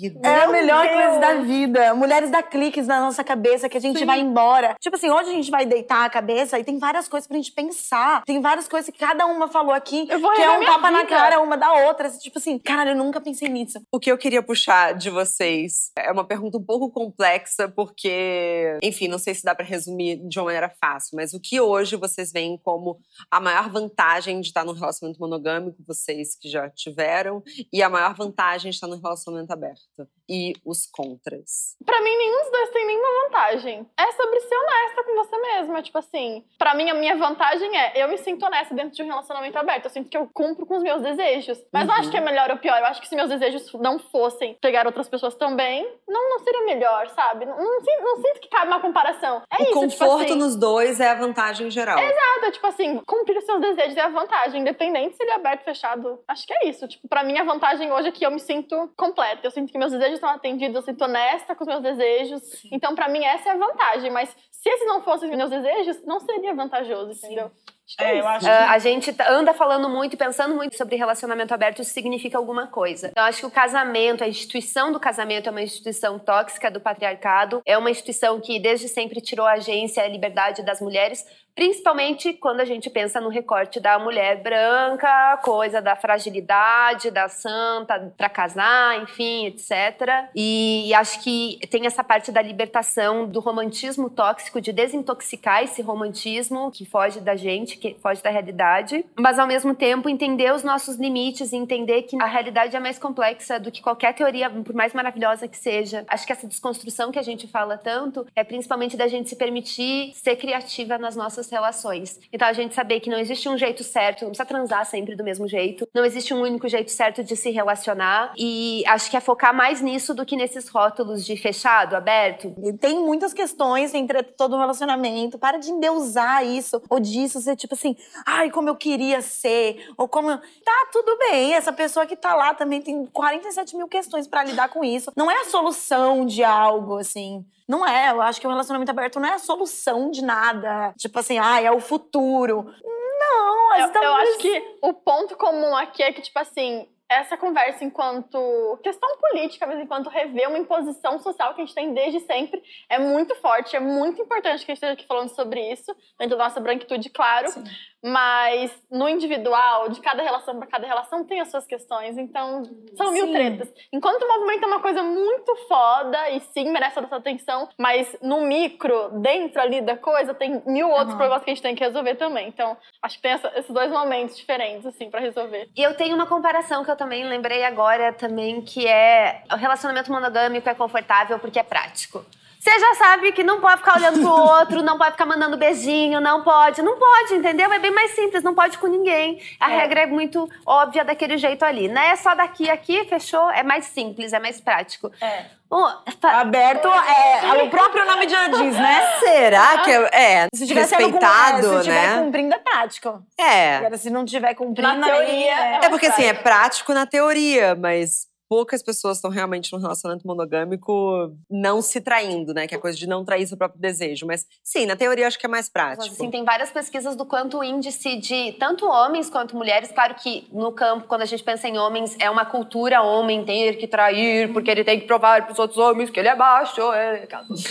vida. É a melhor Deus. coisa da vida. Mulheres dá cliques na nossa cabeça que a gente Sim. vai embora. Tipo assim, hoje a gente vai deitar a cabeça e tem várias coisas pra gente pensar. Tem várias coisas que cada uma falou aqui que é um tapa na vida. cara uma da outra. Tipo assim, caralho, eu nunca pensei nisso. O que eu queria puxar de vocês é uma pergunta um pouco complexa, porque, enfim, não sei se dá pra resumir de uma maneira fácil, mas o que hoje vocês veem como a maior vantagem de estar num relacionamento monogâmico, vocês que já tiveram, e a maior vantagem de estar num relacionamento aberto? E os contras? Pra mim, nenhum dos dois tem nenhuma vantagem. É sobre ser honesta com você mesma. Tipo assim, pra mim, a minha vantagem é eu me sinto honesta dentro de um relacionamento aberto. Eu sinto que eu cumpro com os meus desejos. Mas não Uhum. acho que é melhor ou pior. Eu acho que se meus desejos não fossem pegar outras pessoas também, não, não seria melhor, sabe? Não, não, sinto, não sinto que cabe uma comparação. É o isso, conforto tipo assim, nos dois é a vantagem geral. nada, tipo assim, cumprir os seus desejos é a vantagem, independente se ele é aberto, fechado. Acho que é isso. Tipo, pra mim a vantagem hoje é que eu me sinto completa. Eu sinto que meus desejos estão atendidos, eu sinto honesta com os meus desejos. Então, pra mim, essa é a vantagem. Mas se esses não fossem os meus desejos, não seria vantajoso, entendeu? Que é, É, eu Ah, a gente tá- anda falando muito e pensando muito sobre relacionamento aberto, isso significa alguma coisa. Então, acho que o casamento, a instituição do casamento é uma instituição tóxica do patriarcado, é uma instituição que desde sempre tirou a agência e a liberdade das mulheres, principalmente quando a gente pensa no recorte da mulher branca, coisa da fragilidade, da santa, pra casar, enfim, etc. E acho que tem essa parte da libertação do romantismo tóxico, de desintoxicar esse romantismo que foge da gente, que foge da realidade, mas ao mesmo tempo entender os nossos limites e entender que a realidade é mais complexa do que qualquer teoria, por mais maravilhosa que seja. Acho que essa desconstrução que a gente fala tanto é principalmente da gente se permitir ser criativa nas nossas relações. Então a gente saber que não existe um jeito certo, não precisa transar sempre do mesmo jeito, não existe um único jeito certo de se relacionar e acho que é focar mais nisso do que nesses rótulos de fechado, aberto. Tem muitas questões entre todo um relacionamento. Para de endeusar isso ou disso, ser tipo assim, ai, como eu queria ser, ou como. Tá, tudo bem, essa pessoa que tá lá também tem 47 mil questões pra lidar com isso. Não é a solução de algo, assim. Não é, eu acho que o relacionamento aberto não é a solução de nada. Tipo assim, ai, é o futuro. Não, Eu, eu acho que o ponto comum aqui é que, tipo assim, essa conversa enquanto questão política, mas enquanto rever uma imposição social que a gente tem desde sempre, é muito forte, é muito importante que a gente esteja aqui falando sobre isso, dentro da nossa branquitude, claro. Sim. Mas no individual, de cada relação para cada relação, tem as suas questões. Então, são mil Sim. tretas. Enquanto o movimento é uma coisa muito foda e sim merece toda essa atenção, mas no micro, dentro ali da coisa, tem mil outros Aham. problemas que a gente tem que resolver também. Então, acho que tem essa- esses dois momentos diferentes, assim, pra resolver. E eu tenho uma comparação que eu também lembrei agora também, que é o relacionamento monogâmico é confortável porque é prático. Você já sabe que não pode ficar olhando pro outro, não pode ficar mandando beijinho, não pode. Não pode, entendeu? É bem mais simples, não pode com ninguém. A É. regra é muito óbvia daquele jeito ali. Não é só daqui aqui, fechou? É mais simples, é mais prático. É. Fa- Aberto, é, o próprio nome já diz, né? Será que é, é Se tiver com- respeitado, é, se tiver né? cumprindo, é prático. É. Agora, se não tiver cumprindo, Na teoria, é É porque assim, é prático na teoria, mas poucas pessoas estão realmente num relacionamento monogâmico não se traindo, né? Que é a coisa de não trair seu próprio desejo. Mas sim, na teoria eu acho que é mais prático. Assim, tem várias pesquisas do quanto o índice de tanto homens quanto mulheres. Claro que no campo, quando a gente pensa em homens, é uma cultura homem ter que trair, porque ele tem que provar para os outros homens que ele é macho. É... coisa.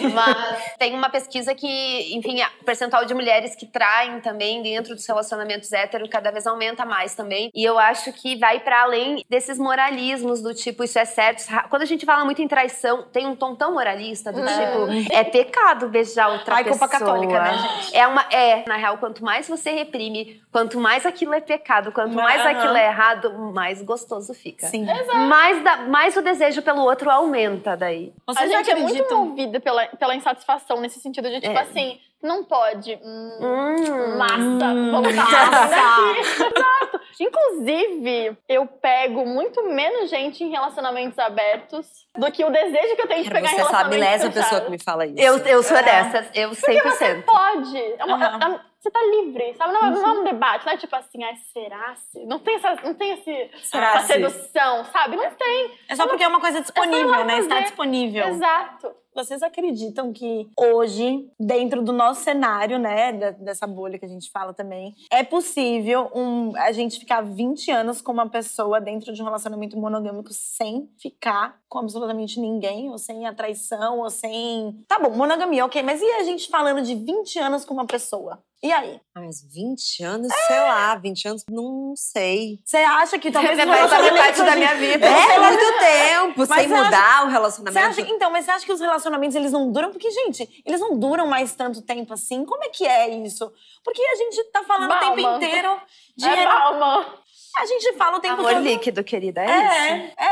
Mas tem uma pesquisa que, enfim, o percentual de mulheres que traem também dentro dos relacionamentos héteros cada vez aumenta mais também. E eu acho que vai para além desses moralismos do tipo, isso é certo. é. Quando a gente fala muito em traição, tem um tom tão moralista do tipo, é pecado beijar outra Ai, pessoa. culpa católica, né, gente? É uma é, na real, quanto mais você reprime, quanto mais aquilo é pecado, quanto mais Aham. aquilo é errado, mais gostoso fica. Sim. Mais, da- mais o desejo pelo outro aumenta daí. A Vocês já gente é muito acreditam? movida pela, pela insatisfação nesse sentido de, tipo É. assim, não pode. Hum, Hum. Massa, vamos dar massa. Exato. Inclusive, eu pego muito menos gente em relacionamentos abertos do que o desejo que eu tenho de Cara, pegar em você sabe, relacionamentos milésima pessoa que me fala isso. Eu, eu sou É. dessas, eu 100%. Pode. É uma- é- você tá livre, sabe? Não, é- não é um debate, não é tipo assim, ai, será se? Não tem essa, não tem esse, Será essa se? sedução, sabe? Não tem. É só porque é uma coisa disponível, né? Está disponível. Exato. Vocês acreditam que hoje, dentro do nosso cenário, né, dessa bolha que a gente fala também, é possível um, a gente ficar 20 anos com uma pessoa dentro de um relacionamento monogâmico sem ficar com absolutamente ninguém, ou sem atraição, ou sem. Tá bom, monogamia, ok, mas e a gente falando de 20 anos com uma pessoa? E aí? Mas 20 anos, sei lá, 20 anos, não sei. Você acha que talvez Você vai pra relacionamento metade da minha vida. É muito tempo, Mas sem você acha- mudar o relacionamento. acha, então, mas você acha que os relacionamentos eles não duram? Porque, gente, eles não duram mais tanto tempo assim. Como é que é isso? Porque a gente tá falando o tempo Balma. inteiro de. É balma. A gente fala o tempo Amor todo. líquido, querida, é, isso. É,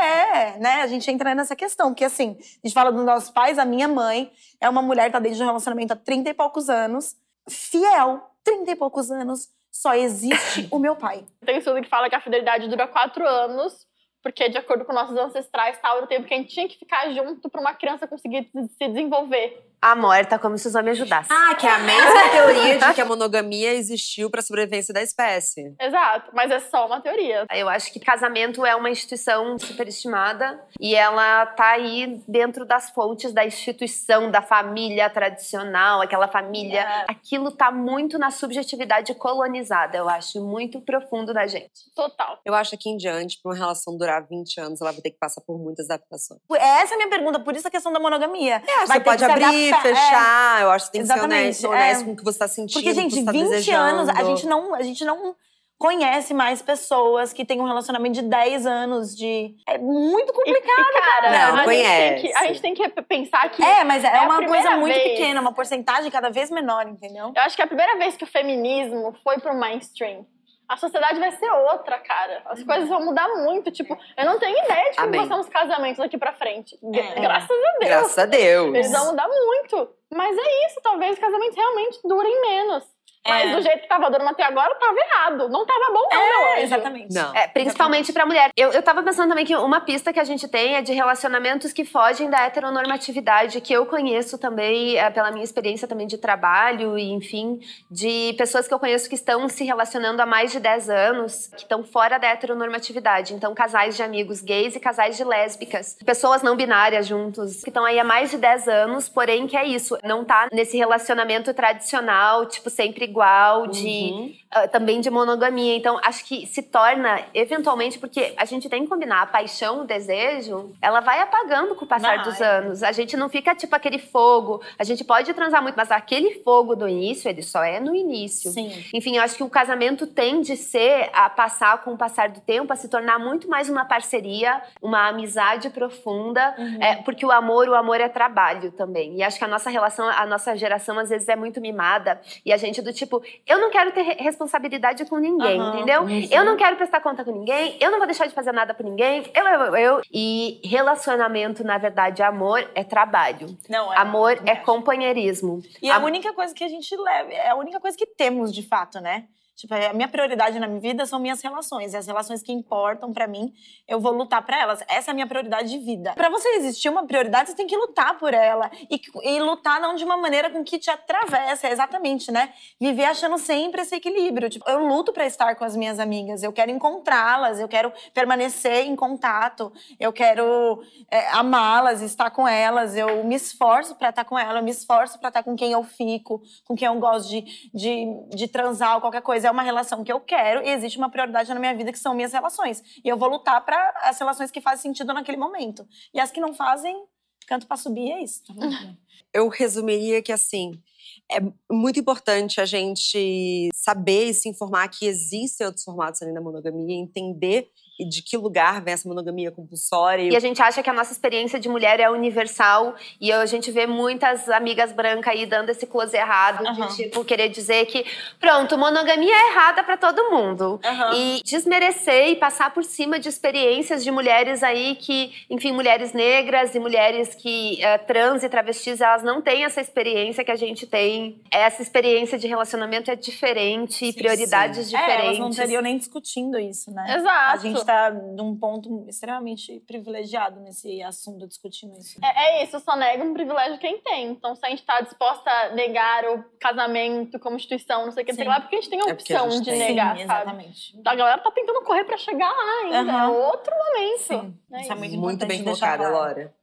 é, né? A gente entra nessa questão, porque assim, a gente fala dos nossos pais, a minha mãe é uma mulher que tá dentro de um relacionamento há 30 e poucos anos, fiel, 30 e poucos anos, só existe o meu pai. Tem estudo que fala que a fidelidade dura quatro anos, porque de acordo com nossos ancestrais, tal, era o tempo que a gente tinha que ficar junto pra uma criança conseguir se desenvolver. Amor, tá como se os homens ajudassem. Ah, que é a mesma teoria de que a monogamia existiu para a sobrevivência da espécie. Exato, mas é só uma teoria. Eu acho que casamento é uma instituição superestimada e ela tá aí dentro das fontes da instituição, da família tradicional, aquela família. É. Aquilo tá muito na subjetividade colonizada, eu acho, muito profundo da gente. Total. Eu acho que aqui em diante, para uma relação durar 20 anos, ela vai ter que passar por muitas adaptações. Essa é a minha pergunta, por isso a questão da monogamia. É, Vai você ter pode que abrir, adaptar, é. fechar. Eu acho que tem que ser honesto, honesto é. com o que você está sentindo. Porque, com o que gente, você tá 20 anos, a desejando. gente, não, a gente não conhece mais pessoas que têm um relacionamento de 10 anos de. É muito E, complicado. e, cara, Não, a, gente conhece. tem que, a gente tem que pensar que. É, mas é, É uma coisa muito vez. pequena, uma porcentagem cada vez menor, entendeu? Eu acho que é a primeira vez que o feminismo foi pro mainstream. A sociedade vai ser outra, cara. As coisas vão mudar muito. Tipo, eu não tenho ideia de como vão ser os casamentos daqui pra frente. É. Graças a Deus. Graças a Deus. Eles vão mudar muito. Mas é isso, talvez os casamentos realmente durem menos. Mas É. do jeito que tava durando até agora, tava errado. Não tava bom, não, meu É, anjo. exatamente. Não. É, principalmente pra mulher. Eu, eu tava pensando também que uma pista que a gente tem é de relacionamentos que fogem da heteronormatividade, que eu conheço também, é, pela minha experiência também de trabalho e, enfim, de pessoas que eu conheço que estão se relacionando há mais de 10 anos, que estão fora da heteronormatividade. Então, casais de amigos gays e casais de lésbicas. Pessoas não binárias juntos, que estão aí há mais de 10 anos, porém que é isso, não tá nesse relacionamento tradicional, tipo, sempre igual, de Uhum. ah, também de monogamia. Então, acho que se torna, eventualmente, porque a gente tem que combinar a paixão, o desejo, ela vai apagando com o passar Vai. dos anos. A gente não fica tipo aquele fogo. A gente pode transar muito, mas aquele fogo do início, ele só é no início. Sim. Enfim, eu acho que o casamento tende a ser, a passar com o passar do tempo, a se tornar muito mais uma parceria, uma amizade profunda, é, porque o amor, o amor é trabalho também. E acho que a nossa relação, a nossa geração às vezes é muito mimada e a gente do tipo, eu não quero ter re- responsabilidade com ninguém, Aham, entendeu? uhum. Eu não quero prestar conta com ninguém, eu não vou deixar de fazer nada por ninguém, eu, eu, eu. E relacionamento, na verdade, amor é trabalho. Não, é. Amor é companheirismo. E é a Am- única coisa que a gente leva, é a única coisa que temos de fato, né? Tipo, a minha prioridade na minha vida são minhas relações. E as relações que importam pra mim, eu vou lutar pra elas. Essa é a minha prioridade de vida. Pra você existir uma prioridade, você tem que lutar por ela. E, e lutar não de uma maneira com que te atravessa, é exatamente, né? Viver achando sempre esse equilíbrio. Tipo, eu luto pra estar com as minhas amigas, eu quero encontrá-las, eu quero permanecer em contato, eu quero é, amá-las, estar com elas, eu me esforço pra estar com ela, eu me esforço pra estar com quem eu fico, com quem eu gosto de, de, de transar ou qualquer coisa. É uma relação que eu quero e existe uma prioridade na minha vida que são minhas relações. E eu vou lutar pra as relações que fazem sentido naquele momento. E as que não fazem, canto pra subir, é isso. Tá? Eu resumiria que, assim, é muito importante a gente saber e se informar que existem outros formatos além da monogamia, entender de que lugar vem essa monogamia compulsória. E a gente acha que a nossa experiência de mulher é universal e a gente vê muitas amigas brancas aí dando esse close errado Aham. de tipo querer dizer que pronto, monogamia é errada pra todo mundo. Aham. E desmerecer e passar por cima de experiências de mulheres aí que, enfim, mulheres negras e mulheres que eh, trans e travestis, elas não têm essa experiência que a gente tem. Essa experiência de relacionamento é diferente e Sim, prioridades sim. É, elas diferentes. não estariam nem discutindo isso, né? Exato. A gente tá num ponto extremamente privilegiado nesse assunto, discutindo isso. É, é isso, só nega um privilégio quem tem. Então, se a gente tá disposta a negar o casamento como instituição, não sei o que, sei lá, porque a gente tem a É a opção gente de tem. negar, Sim, sabe? exatamente. A galera tá tentando correr pra chegar lá ainda. Aham. É outro momento. Sim, É isso é muito, Muito bem colocada. Laura.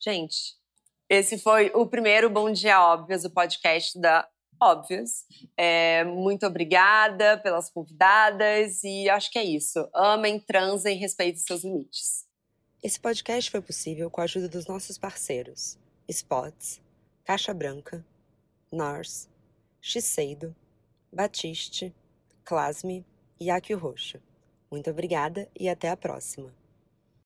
Gente, esse foi o primeiro Bom Dia Óbvios, o podcast da Óbvios. É, muito obrigada pelas convidadas e acho que é isso. Amem, transem, respeitem seus limites. Esse podcast foi possível com a ajuda dos nossos parceiros Spots, Caixa Branca, Nars, Shiseido, Batiste, Clasme e Aquio Roxo. Muito obrigada e até a próxima.